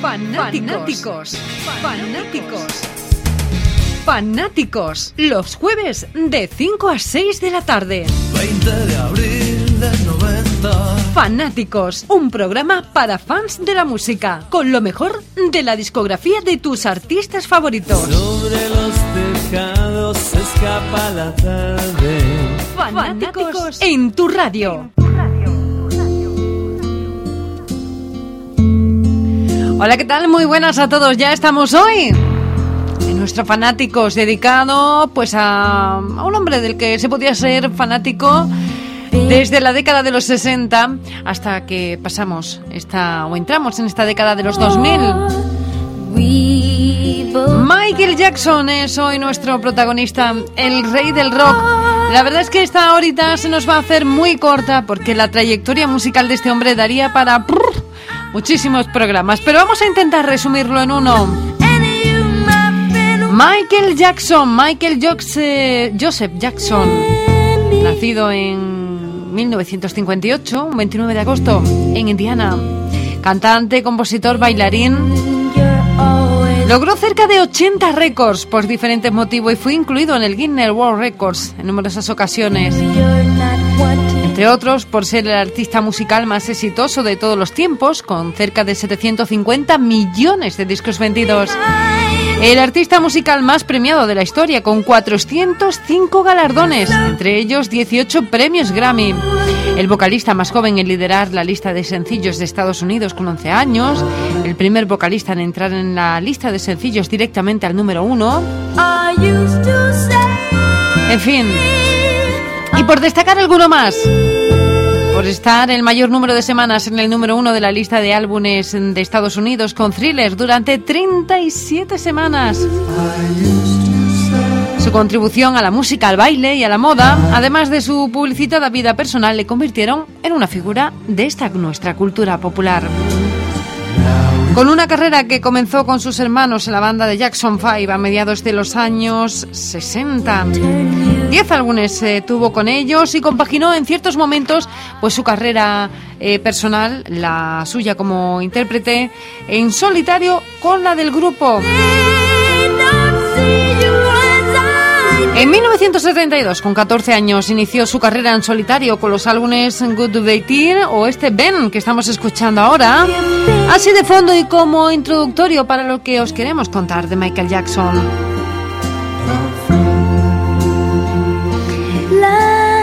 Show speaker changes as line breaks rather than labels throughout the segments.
Fanáticos. Fanáticos. Fanáticos. Los jueves de 5 a 6 de la tarde.
20 de abril del 90.
Fanáticos. Un programa para fans de la música. Con lo mejor de la discografía de tus artistas favoritos.
Sobre los tejados se escapa la tarde.
Fanáticos en tu radio. Hola, ¿qué tal? Muy buenas a todos. Ya estamos hoy en nuestro Fanáticos dedicado pues a, a un hombre del que se podía ser fanático desde la década de los 60 hasta que pasamos esta o entramos en esta década de los 2000. Michael Jackson es hoy nuestro protagonista, el rey del rock. La verdad es que esta horita se nos va a hacer muy corta porque la trayectoria musical de este hombre daría para muchísimos programas, pero vamos a intentar resumirlo en uno. Michael Jackson, Michael Joseph Jackson, nacido en 1958, un 29 de agosto, en Indiana. Cantante, compositor, bailarín. Logró cerca de 80 récords por diferentes motivos y fue incluido en el Guinness World Records en numerosas ocasiones. Entre otros, por ser el artista musical más exitoso de todos los tiempos, con cerca de 750 millones de discos vendidos. El artista musical más premiado de la historia, con 405 galardones, entre ellos 18 premios Grammy. El vocalista más joven en liderar la lista de sencillos de Estados Unidos con 11 años. El primer vocalista en entrar en la lista de sencillos directamente al número uno. En fin. Y por destacar alguno más. Por estar el mayor número de semanas en el número uno de la lista de álbumes de Estados Unidos con Thriller durante 37 semanas. Su contribución a la música, al baile y a la moda, además de su publicitada vida personal, le convirtieron en una figura de esta nuestra cultura popular. Con una carrera que comenzó con sus hermanos en la banda de Jackson 5 a mediados de los años 60. Diez álbumes eh, tuvo con ellos y compaginó en ciertos momentos pues su carrera eh, personal, la suya como intérprete, en solitario con la del grupo. En 1972, con 14 años, inició su carrera en solitario con los álbumes Good to Be Teen o este Ben que estamos escuchando ahora. Así de fondo y como introductorio para lo que os queremos contar de Michael Jackson.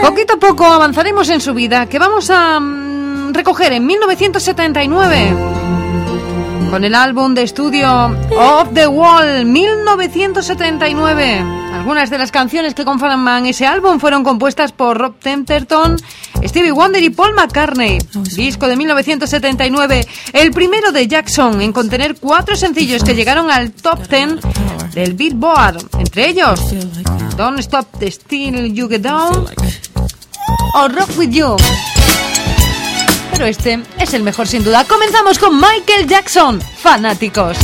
Poquito a poco avanzaremos en su vida, que vamos a mm, recoger en 1979 con el álbum de estudio Off the Wall 1979. Algunas de las canciones que conforman ese álbum fueron compuestas por Rob Templeton, Stevie Wonder y Paul McCartney. Disco de 1979, el primero de Jackson en contener cuatro sencillos que llegaron al top 10 del Billboard, entre ellos Don't Stop the Still You Get Down o Rock With You. Este es el mejor sin duda. Comenzamos con Michael Jackson, fanáticos.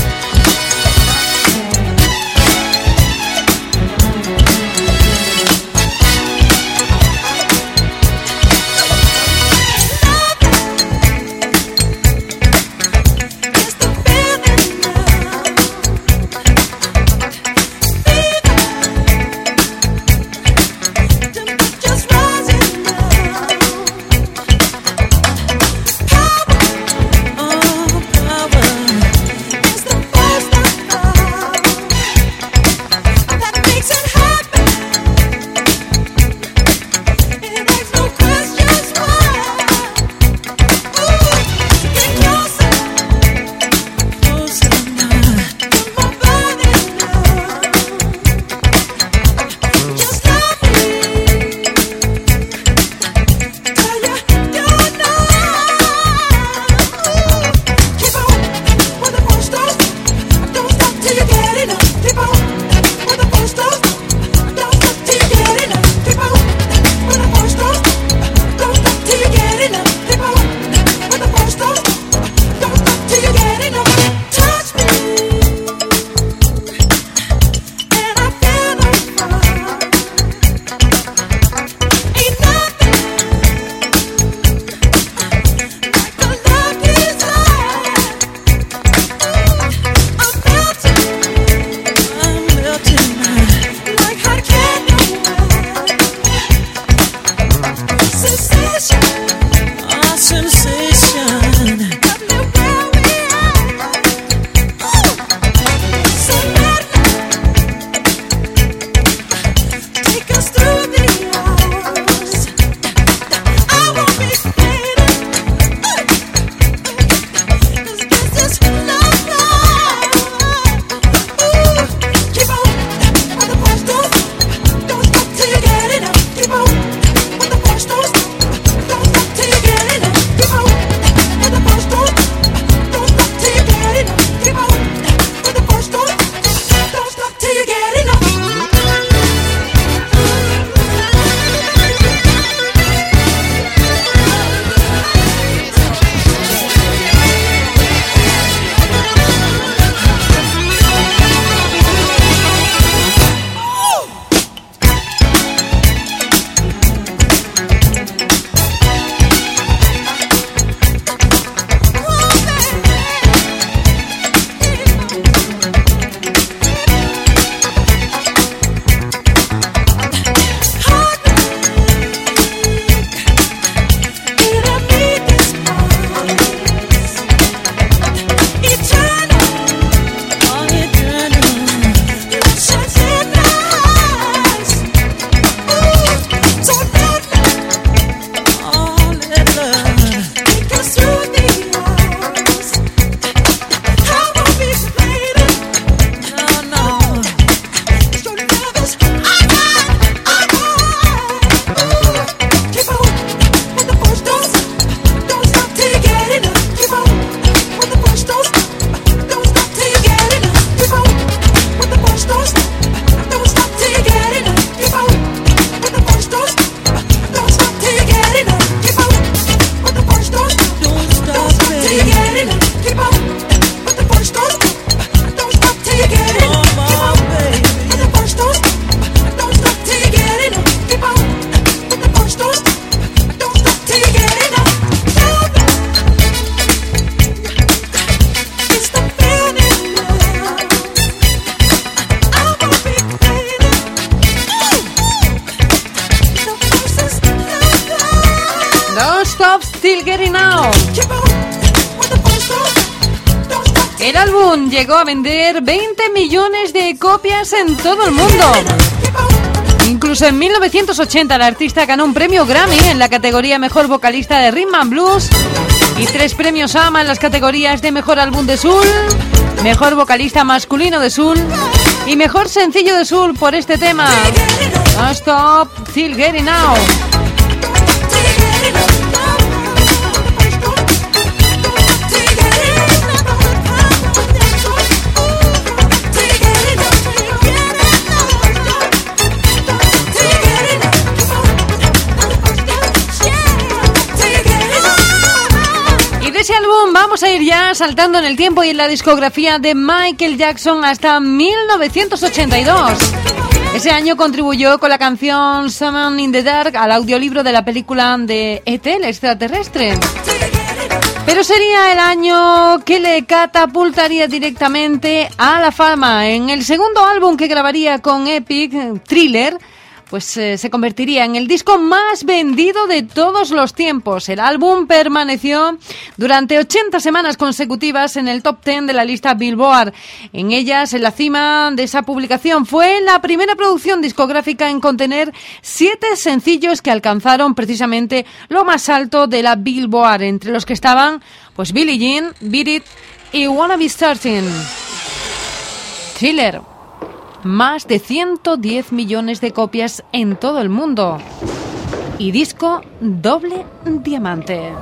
Vender 20 millones de copias en todo el mundo. Incluso en 1980 el artista ganó un premio Grammy en la categoría Mejor Vocalista de Rhythm and Blues y tres premios AMA en las categorías de Mejor Álbum de Soul, Mejor Vocalista Masculino de Soul y Mejor Sencillo de Soul por este tema. No stop, still getting out. A ir ya saltando en el tiempo y en la discografía de Michael Jackson hasta 1982. Ese año contribuyó con la canción Summon in the Dark al audiolibro de la película de ET, extraterrestre. Pero sería el año que le catapultaría directamente a la fama. En el segundo álbum que grabaría con Epic, Thriller, pues eh, se convertiría en el disco más vendido de todos los tiempos. El álbum permaneció durante 80 semanas consecutivas en el top 10 de la lista Billboard. En ellas, en la cima de esa publicación, fue la primera producción discográfica en contener siete sencillos que alcanzaron precisamente lo más alto de la Billboard, entre los que estaban pues Billie Jean, Beat It y Wanna Be Starting. Thriller más de 110 millones de copias en todo el mundo. Y disco doble diamante.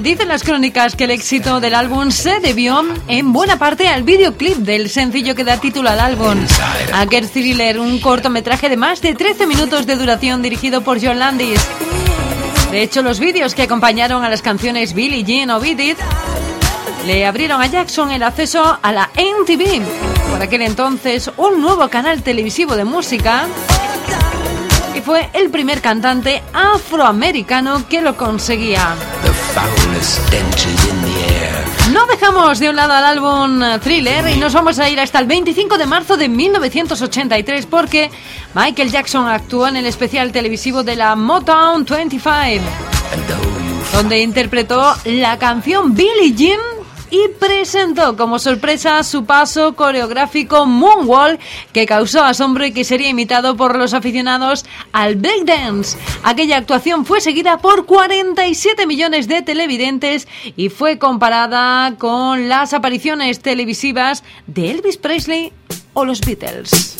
Dicen las crónicas que el éxito del álbum se debió en buena parte al videoclip del sencillo que da título al álbum. Aquel Thriller, un cortometraje de más de 13 minutos de duración dirigido por John Landis. De hecho, los vídeos que acompañaron a las canciones Billie Jean o Beat It le abrieron a Jackson el acceso a la MTV, por aquel entonces un nuevo canal televisivo de música y fue el primer cantante afroamericano que lo conseguía. No dejamos de un lado al álbum Thriller y nos vamos a ir hasta el 25 de marzo de 1983 porque Michael Jackson actuó en el especial televisivo de la Motown 25, donde interpretó la canción Billie Jean y presentó como sorpresa su paso coreográfico Moonwalk que causó asombro y que sería imitado por los aficionados al breakdance. Aquella actuación fue seguida por 47 millones de televidentes y fue comparada con las apariciones televisivas de Elvis Presley o los Beatles.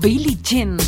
Billie Jean.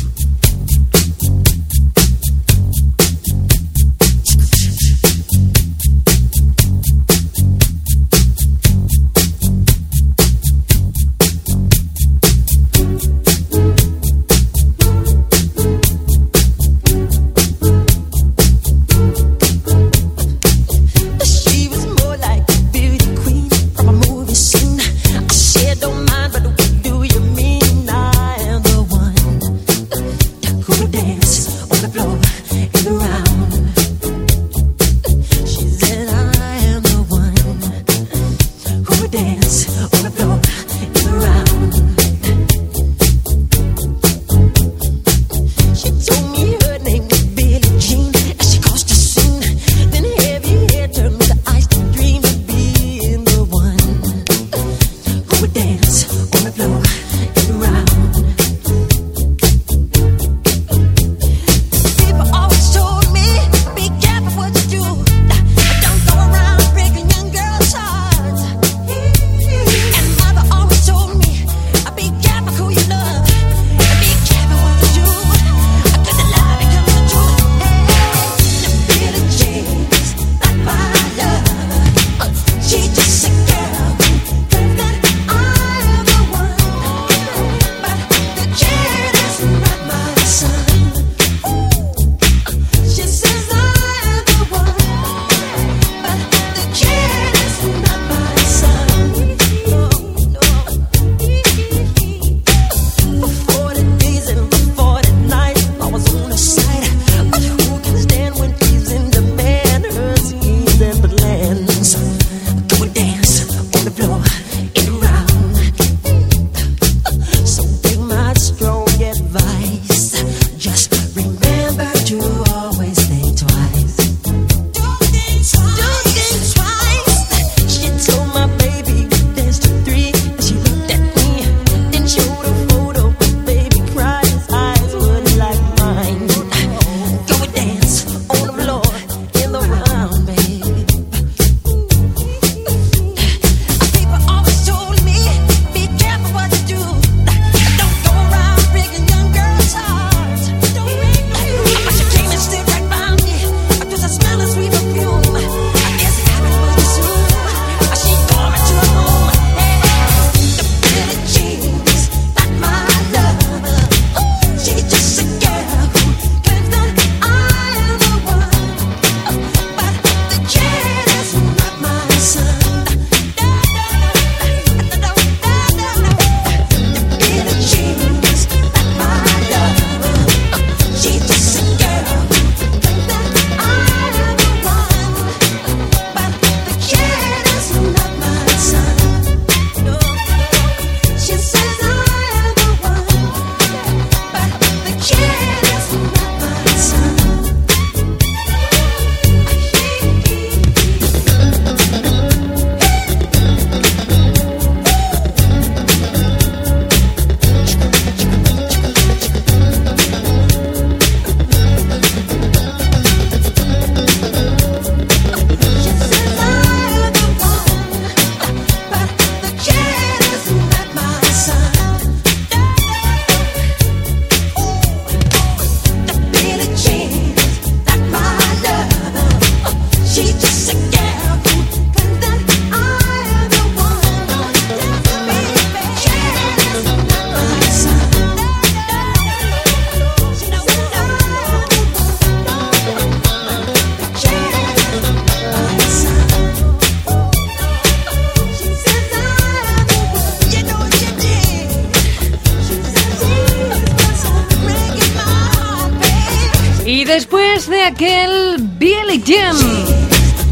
Aquel Billy Jean,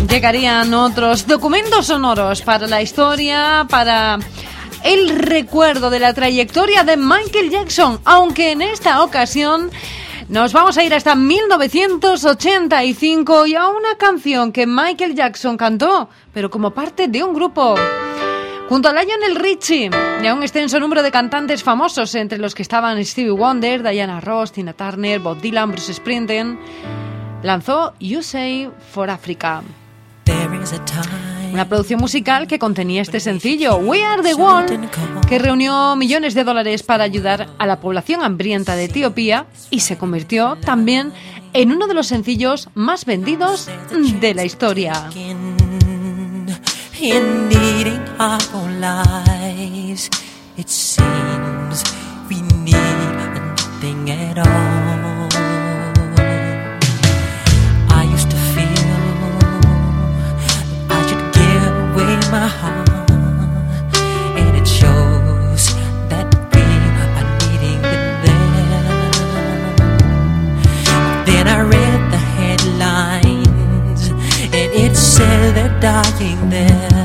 llegarían otros documentos sonoros para la historia, para el recuerdo de la trayectoria de Michael Jackson, aunque en esta ocasión nos vamos a ir hasta 1985 y a una canción que Michael Jackson cantó, pero como parte de un grupo. Junto a Lionel Richie y a un extenso número de cantantes famosos, entre los que estaban Stevie Wonder, Diana Ross, Tina Turner, Bob Dylan, Bruce Springsteen, lanzó You Say for Africa. Una producción musical que contenía este sencillo, We Are the One, que reunió millones de dólares para ayudar a la población hambrienta de Etiopía y se convirtió también en uno de los sencillos más vendidos de la historia. in needing our own lives. It seems we need nothing at all. Said they're dying there.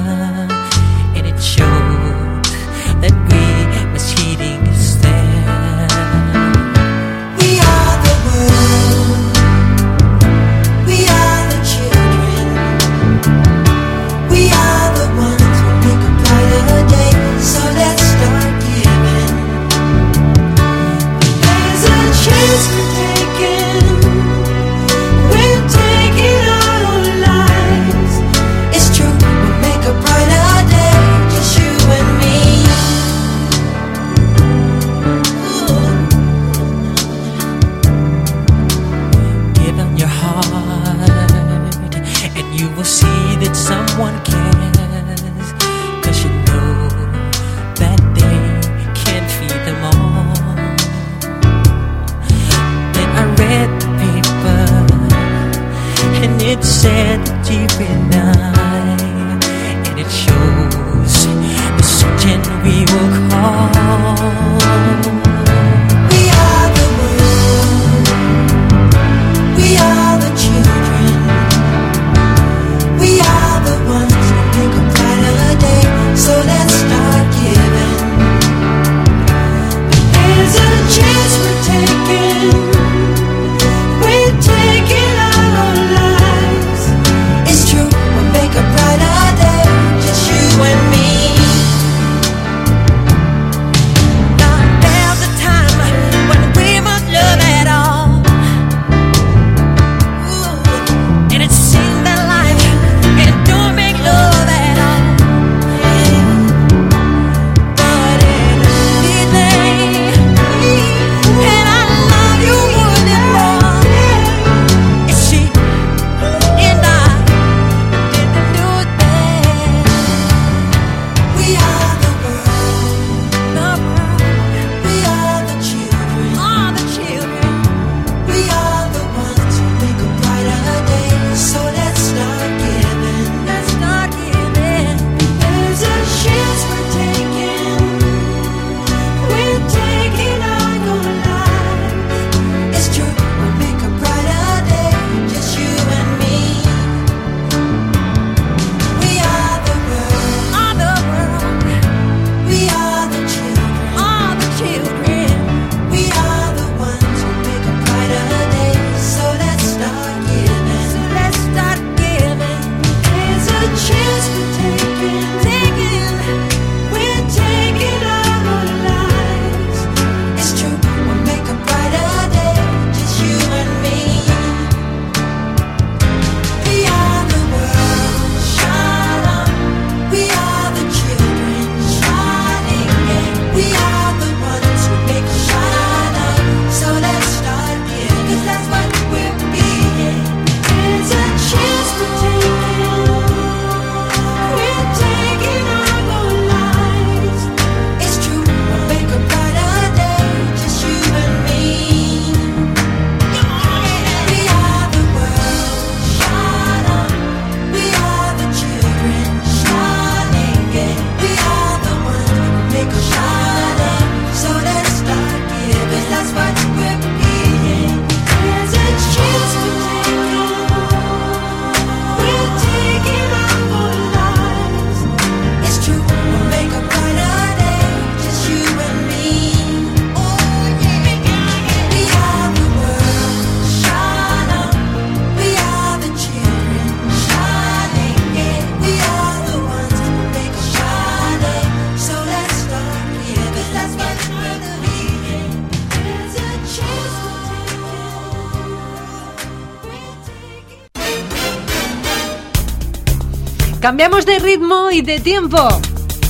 Cambiamos de ritmo y de tiempo.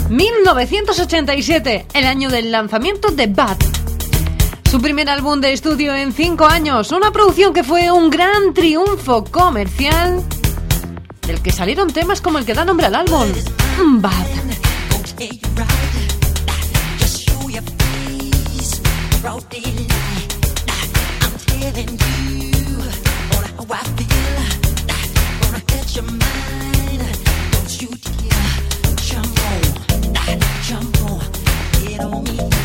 1987, el año del lanzamiento de Bad. Su primer álbum de estudio en cinco años, una producción que fue un gran triunfo comercial, del que salieron temas como el que da nombre al álbum, Bad. know me.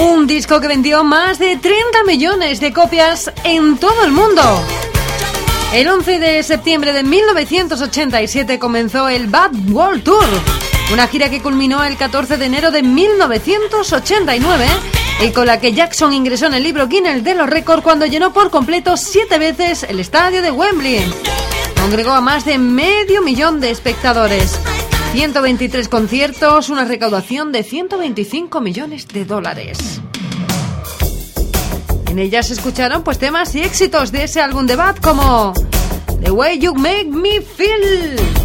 Un disco que vendió más de 30 millones de copias en todo el mundo. El 11 de septiembre de 1987 comenzó el Bad World Tour, una gira que culminó el 14 de enero de 1989 y con la que Jackson ingresó en el libro Guinness de los récords cuando llenó por completo siete veces el estadio de Wembley. Congregó a más de medio millón de espectadores. 123 conciertos, una recaudación de 125 millones de dólares. En ellas se escucharon pues temas y éxitos de ese álbum de Bad como The Way You Make Me Feel.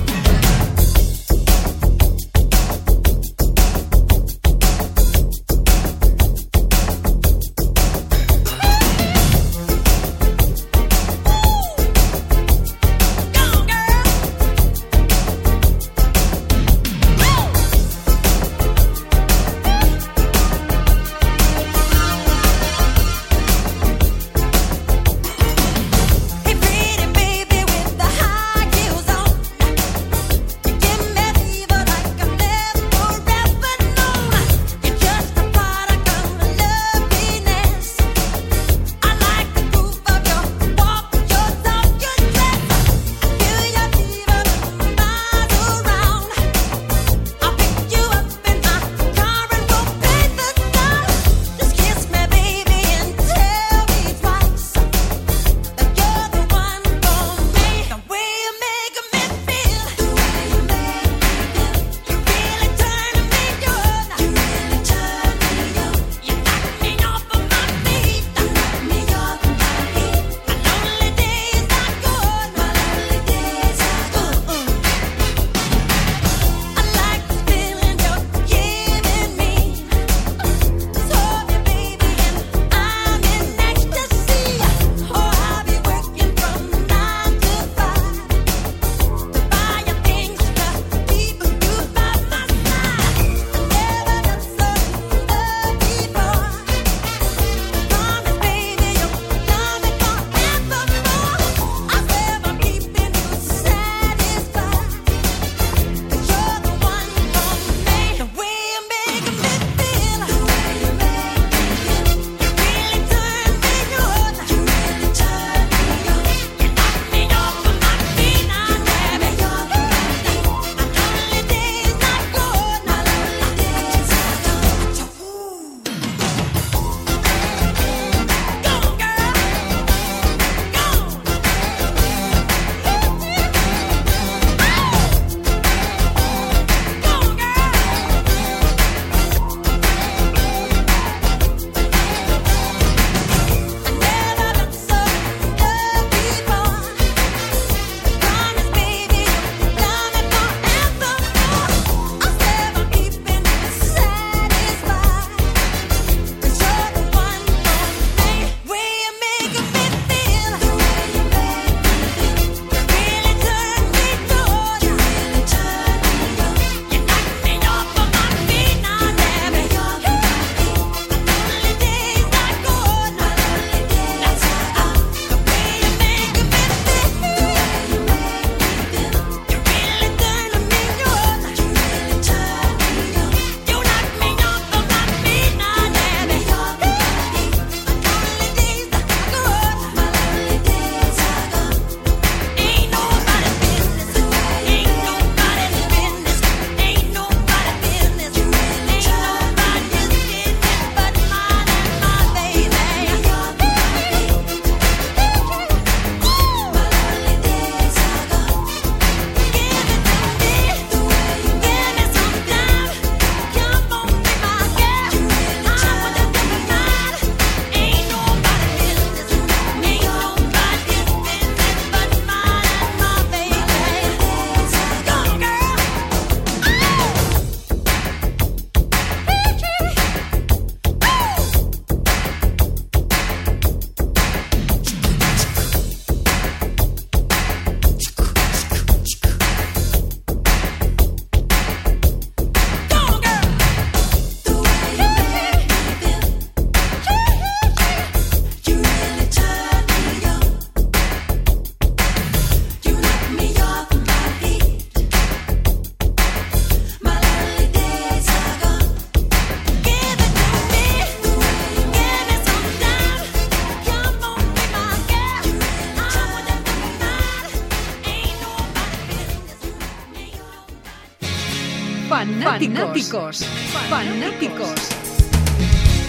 Fanáticos. Fanáticos.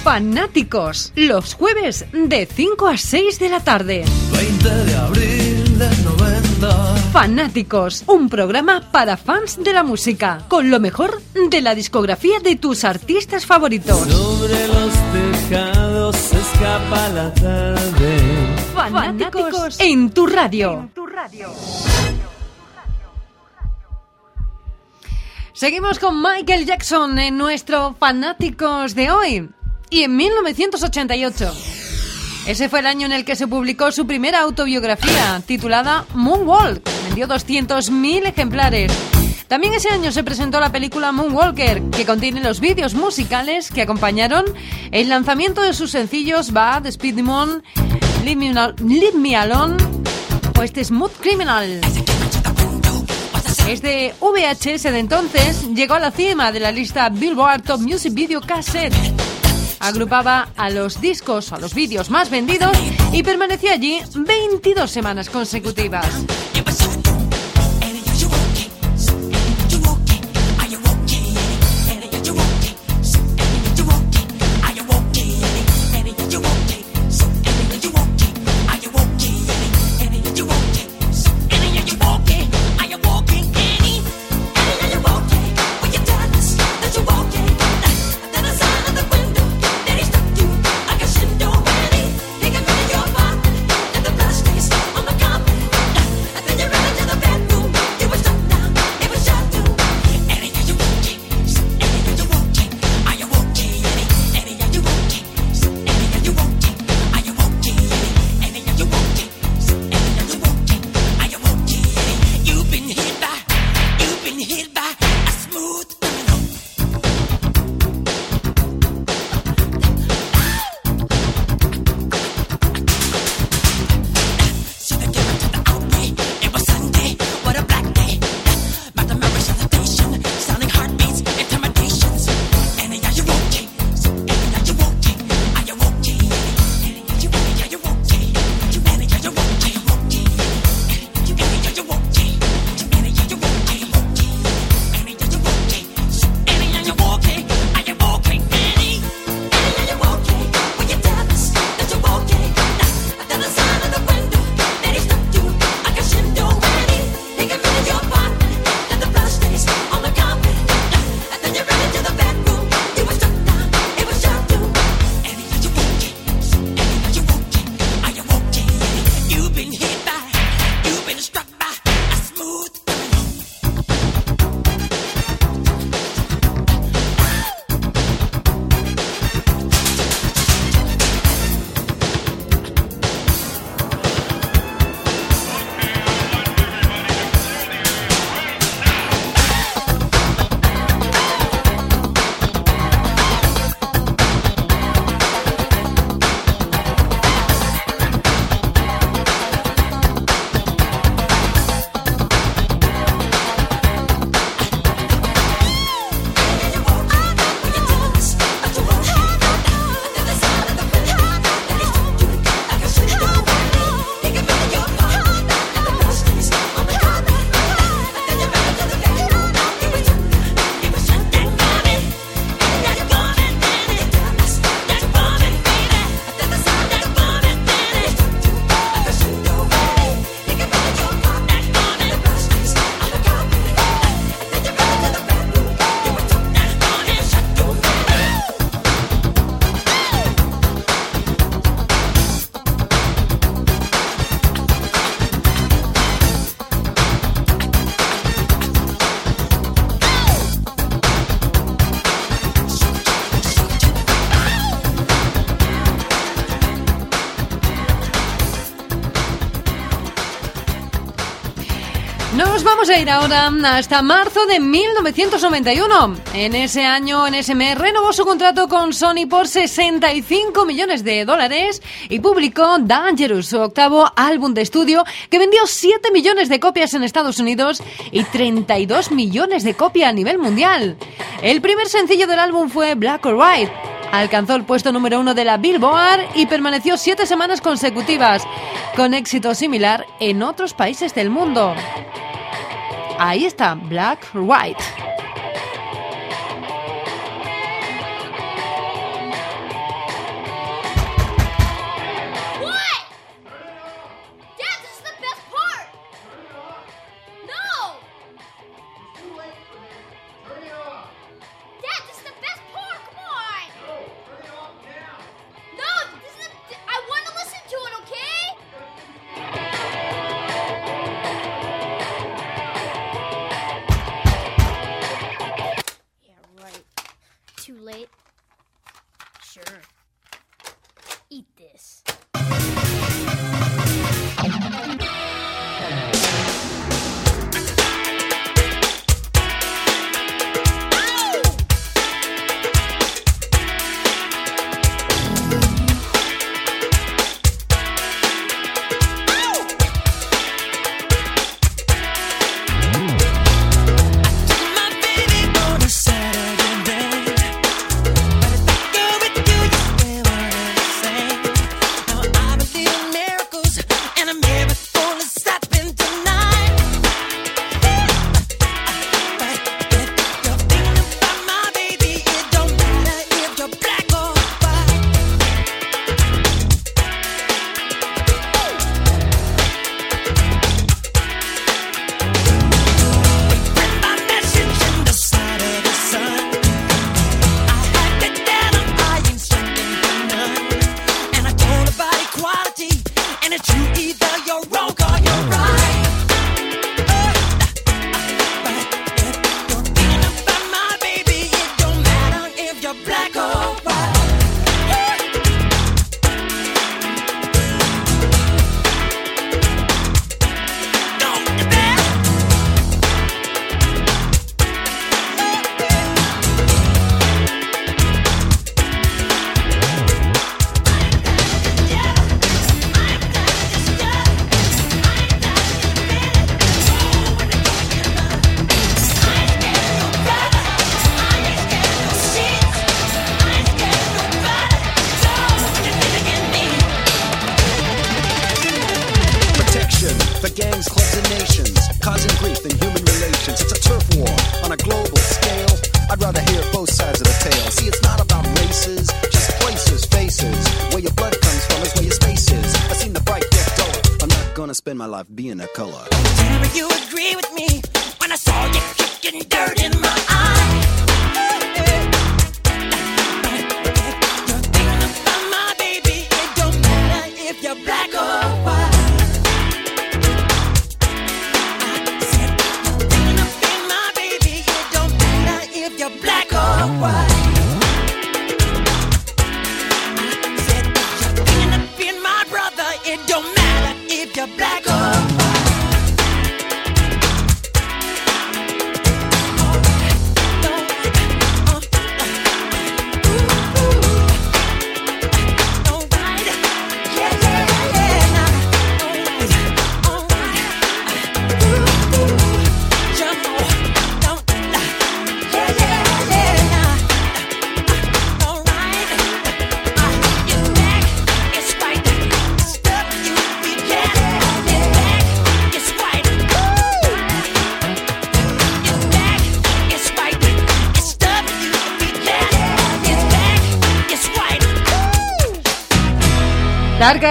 Fanáticos. Los jueves de 5 a 6 de la tarde.
20 de abril del 90.
Fanáticos, un programa para fans de la música, con lo mejor de la discografía de tus artistas favoritos.
Sobre los tejados escapa la tarde.
Fanáticos en tu radio. Seguimos con Michael Jackson en nuestro Fanáticos de hoy. Y en 1988. Ese fue el año en el que se publicó su primera autobiografía, titulada Moonwalk. Vendió 200.000 ejemplares. También ese año se presentó la película Moonwalker, que contiene los vídeos musicales que acompañaron el lanzamiento de sus sencillos Bad, Speed Demon, Leave Me, Alone o este Smooth Criminal. Este VHS de entonces llegó a la cima de la lista Billboard Top Music Video Cassette. Agrupaba a los discos, a los vídeos más vendidos y permaneció allí 22 semanas consecutivas. Vamos a ir ahora hasta marzo de 1991. En ese año, NSM renovó su contrato con Sony por 65 millones de dólares y publicó Dangerous, su octavo álbum de estudio, que vendió 7 millones de copias en Estados Unidos y 32 millones de copias a nivel mundial. El primer sencillo del álbum fue Black or White. Alcanzó el puesto número uno de la Billboard y permaneció siete semanas consecutivas, con éxito similar en otros países del mundo. Ahí está, Black White.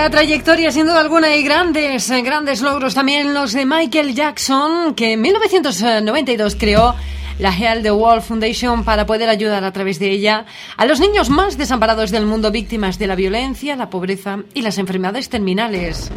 Trayectoria, sin duda alguna, y grandes, eh, grandes logros también los de Michael Jackson, que en 1992 creó la Heal the World Foundation para poder ayudar a través de ella a los niños más desamparados del mundo, víctimas de la violencia, la pobreza y las enfermedades terminales.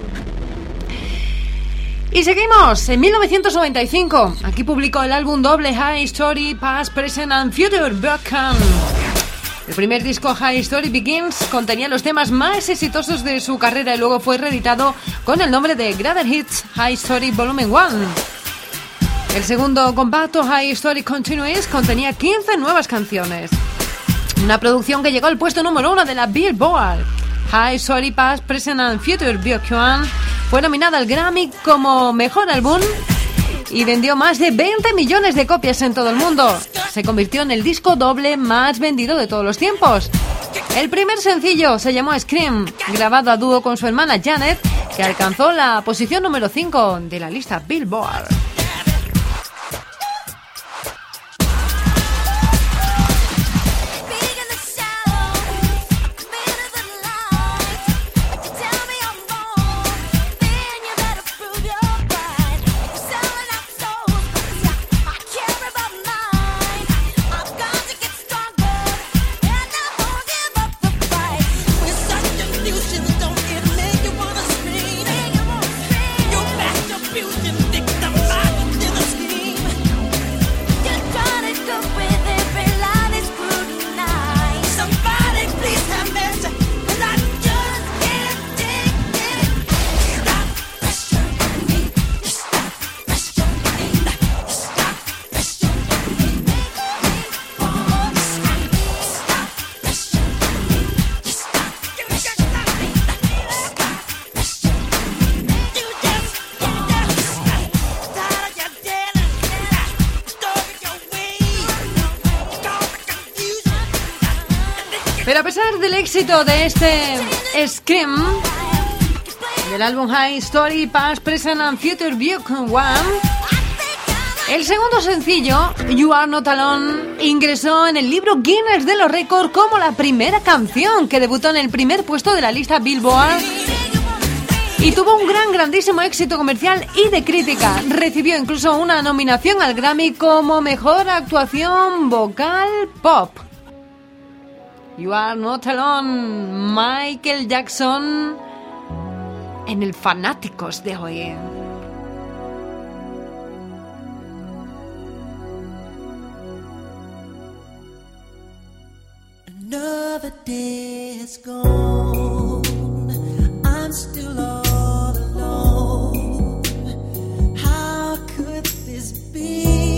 Y seguimos, en 1995, aquí publicó el álbum doble High Story, Past, Present and Future Broken. El primer disco High Story Begins contenía los temas más exitosos de su carrera y luego fue reeditado con el nombre de Greater Hits High Story Volume 1. El segundo compacto High Story Continues contenía 15 nuevas canciones. Una producción que llegó al puesto número uno de la Billboard. High Story Past, Present and Future Broken fue nominada al Grammy como Mejor Álbum y vendió más de 20 millones de copias en todo el mundo. Se convirtió en el disco doble más vendido de todos los tiempos. El primer sencillo se llamó Scream, grabado a dúo con su hermana Janet, que alcanzó la posición número 5 de la lista Billboard. de este Scream del álbum High Story Past, Present and Future View One. El segundo sencillo, You Are Not Alone, ingresó en el libro Guinness de los Récords como la primera canción que debutó en el primer puesto de la lista Billboard y tuvo un gran, grandísimo éxito comercial y de crítica. Recibió incluso una nominación al Grammy como Mejor Actuación Vocal Pop. You are not alone, Michael Jackson, en el Fanáticos de hoy.
Another day has gone. I'm still all alone. How could this be?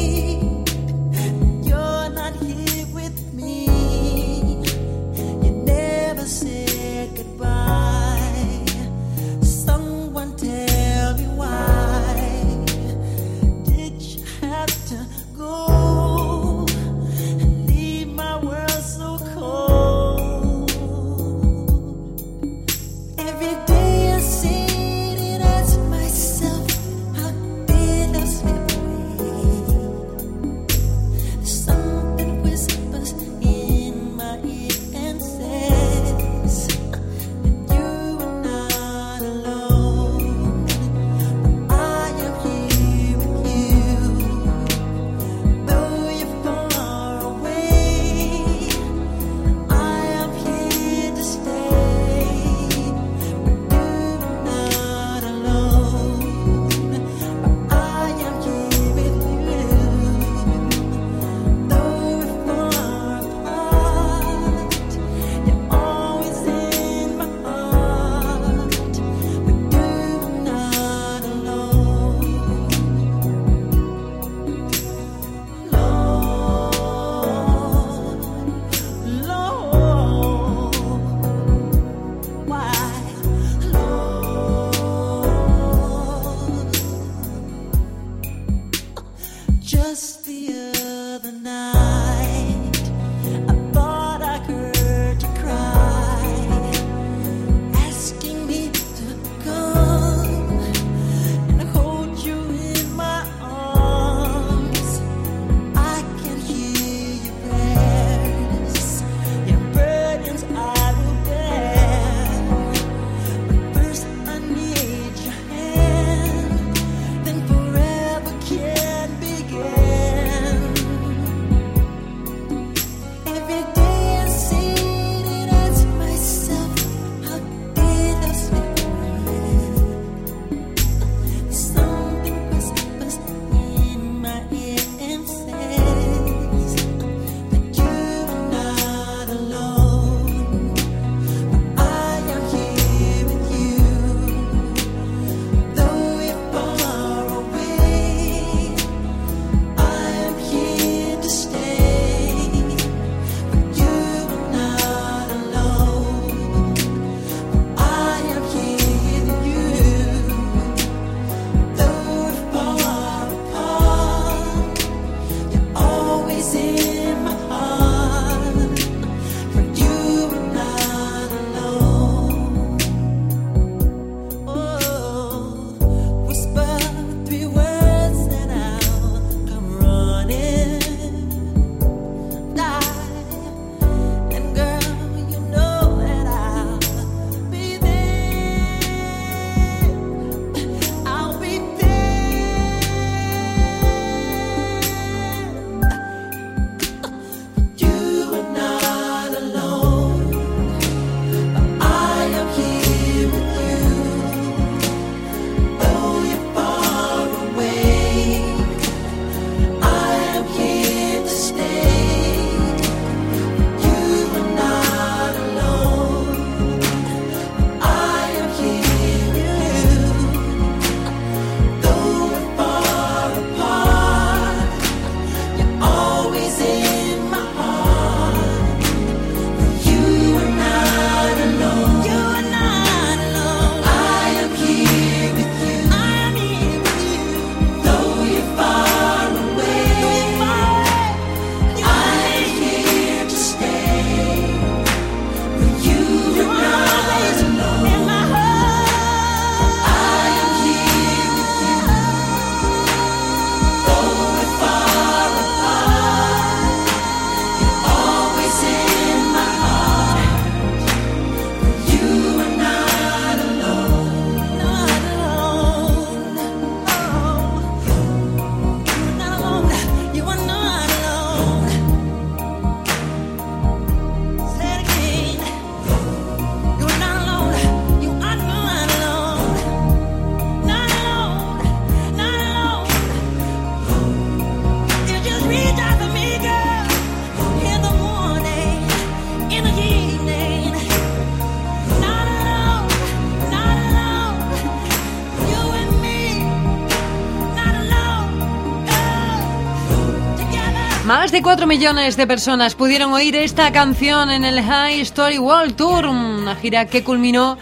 24 millones de personas pudieron oír esta canción en el High Story World Tour, una gira que culminó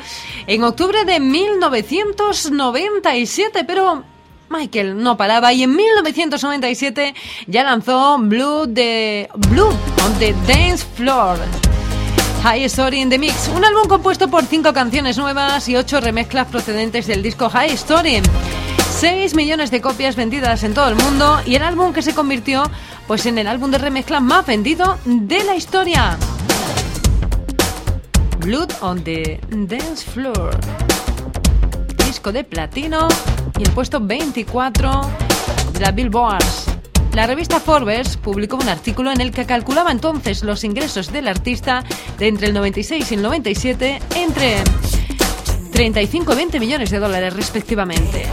en octubre de 1997, pero Michael no paraba y en 1997 ya lanzó Blue de Blue on the Dance Floor. High Story in the Mix, un álbum compuesto por cinco canciones nuevas y ocho remezclas procedentes del disco High Story. 6 millones de copias vendidas en todo el mundo y el álbum que se convirtió pues en el álbum de remezcla más vendido de la historia. Blood on the Dance Floor. Disco de platino y el puesto 24 de la Billboard. La revista Forbes publicó un artículo en el que calculaba entonces los ingresos del artista de entre el 96 y el 97 entre 35 y 20 millones de dólares respectivamente.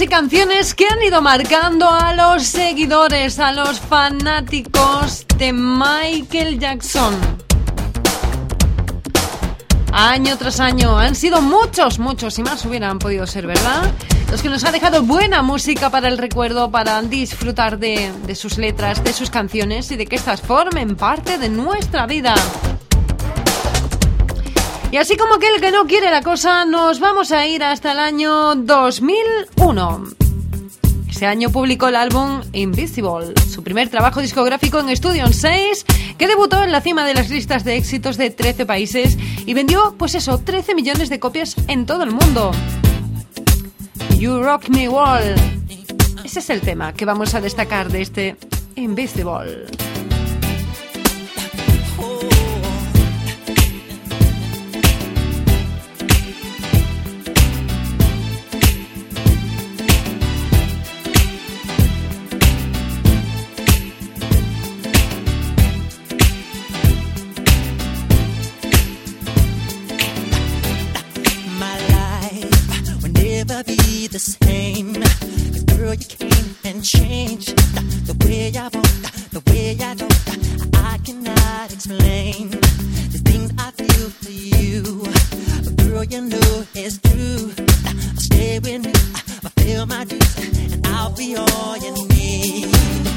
Y canciones que han ido marcando a los seguidores, a los fanáticos de Michael Jackson. Año tras año han sido muchos, muchos y más hubieran podido ser, ¿verdad? Los que nos ha dejado buena música para el recuerdo, para disfrutar de, de sus letras, de sus canciones y de que estas formen parte de nuestra vida. Y así como aquel que no quiere la cosa, nos vamos a ir hasta el año 2001. Ese año publicó el álbum Invisible, su primer trabajo discográfico en Studio 6, que debutó en la cima de las listas de éxitos de 13 países y vendió, pues eso, 13 millones de copias en todo el mundo. You Rock Me Wall. Ese es el tema que vamos a destacar de este Invisible. Girl, you know it's true. Stay with me, fulfill my dreams, and I'll be all you need.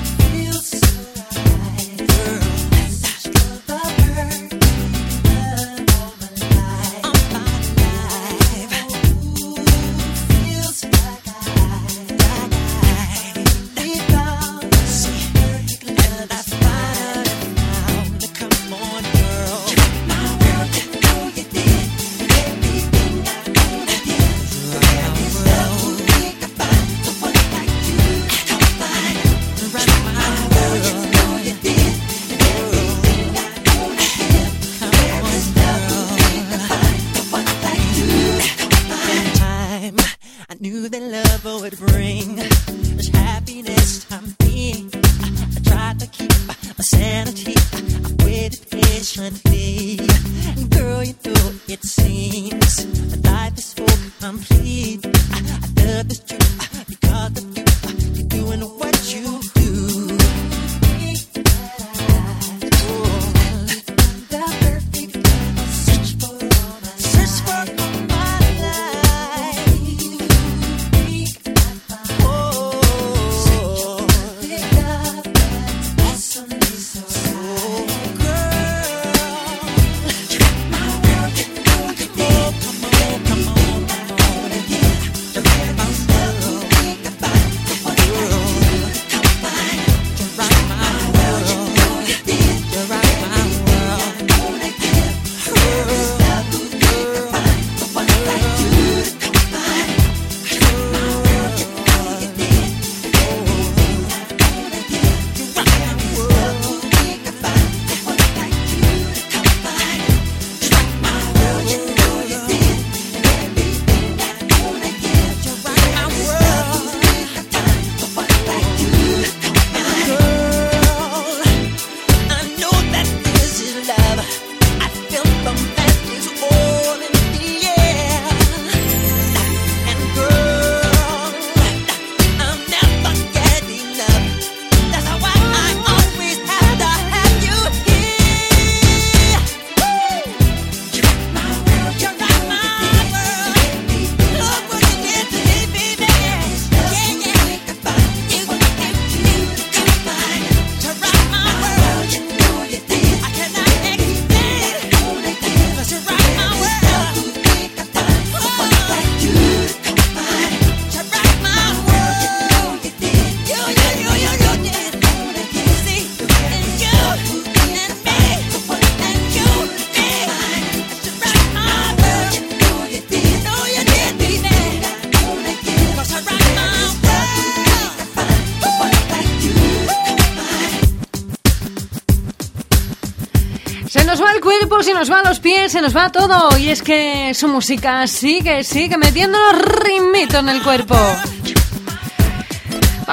se nos va todo y es que su música sigue, sigue metiendo ritmito en el cuerpo.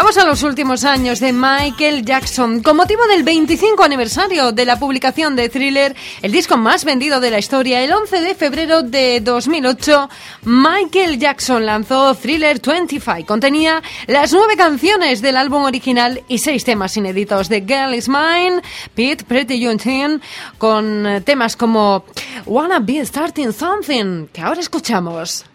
Vamos a los últimos años de Michael Jackson. Con motivo del 25 aniversario de la publicación de Thriller, el disco más vendido de la historia, el 11 de febrero de 2008, Michael Jackson lanzó Thriller 25. Contenía las nueve canciones del álbum original y seis temas inéditos de Girl Is Mine, Pete, Pretty You Thin, con temas como Wanna Be Starting Something, que ahora escuchamos.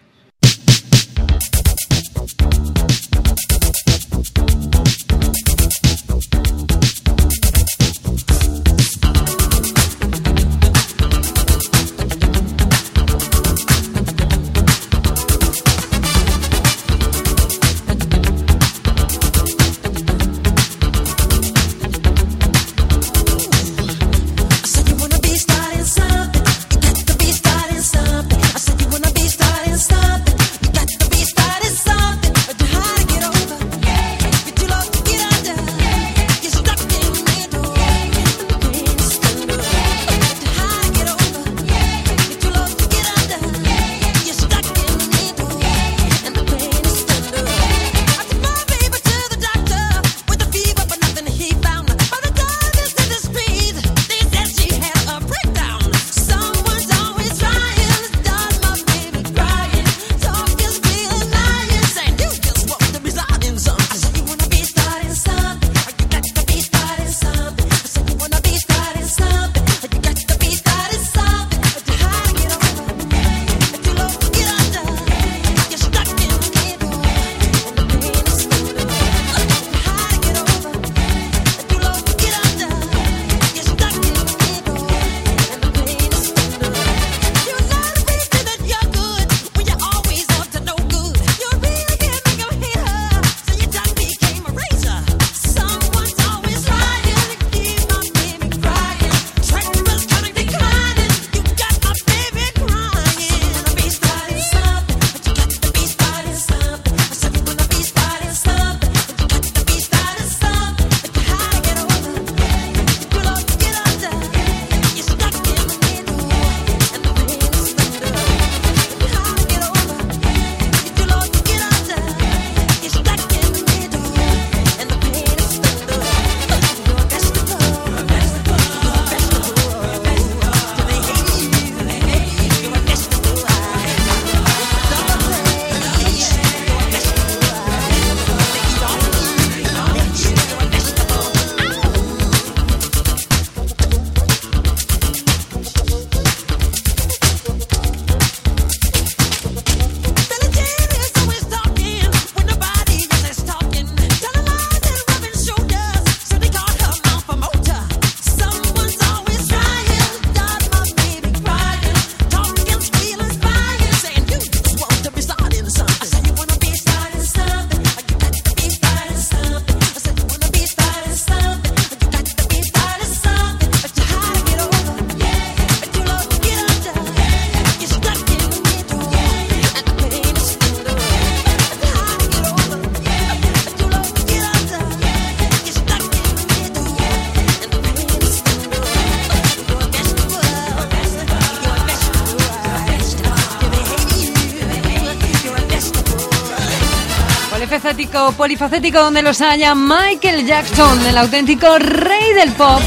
Polifacético, donde los haya, Michael Jackson, el auténtico rey del pop.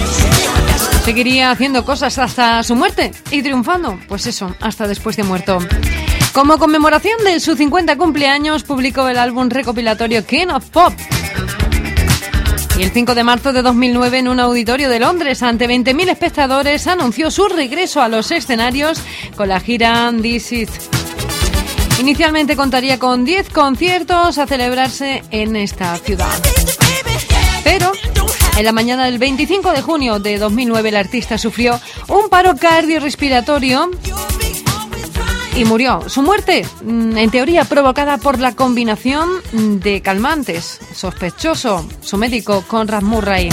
Seguiría haciendo cosas hasta su muerte y triunfando, pues eso, hasta después de muerto. Como conmemoración de su 50 cumpleaños, publicó el álbum recopilatorio King of Pop. Y el 5 de marzo de 2009, en un auditorio de Londres, ante 20.000 espectadores, anunció su regreso a los escenarios con la gira This Is. Inicialmente contaría con 10 conciertos a celebrarse en esta ciudad. Pero en la mañana del 25 de junio de 2009 el artista sufrió un paro cardiorrespiratorio y murió. Su muerte, mm, en teoría, provocada por la combinación de calmantes. Sospechoso, su médico Conrad Murray.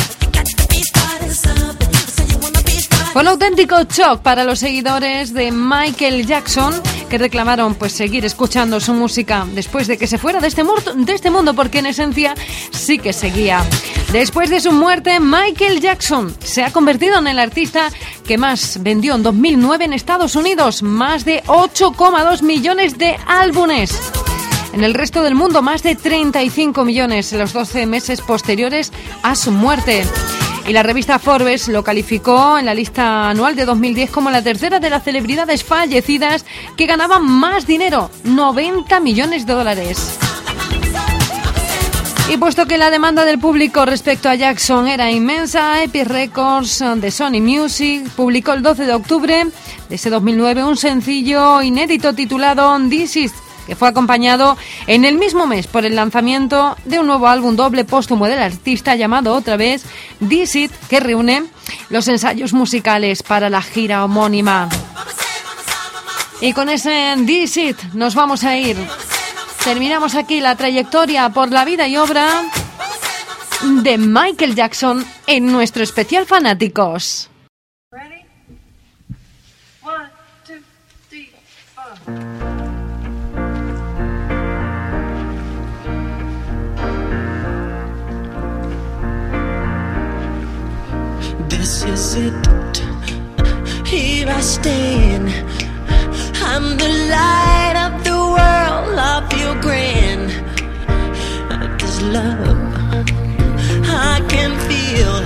Fue un auténtico shock para los seguidores de Michael Jackson que reclamaron pues seguir escuchando su música después de que se fuera de este, de este mundo porque en esencia sí que seguía. Después de su muerte, Michael Jackson se ha convertido en el artista que más vendió en 2009 en Estados Unidos, más de 8,2 millones de álbumes. En el resto del mundo, más de 35 millones en los 12 meses posteriores a su muerte. Y la revista Forbes lo calificó en la lista anual de 2010 como la tercera de las celebridades fallecidas que ganaban más dinero, 90 millones de dólares. Y puesto que la demanda del público respecto a Jackson era inmensa, Epic Records de Sony Music publicó el 12 de octubre de ese 2009 un sencillo inédito titulado This Is, que fue acompañado en el mismo mes por el lanzamiento de un nuevo álbum doble póstumo del artista llamado otra vez This It, que reúne los ensayos musicales para la gira homónima. Y con ese This It nos vamos a ir. Terminamos aquí la trayectoria por la vida y obra de Michael Jackson en nuestro especial Fanáticos.
This is it. Here I stand. I'm the light of the world. I feel grand. This love I can feel.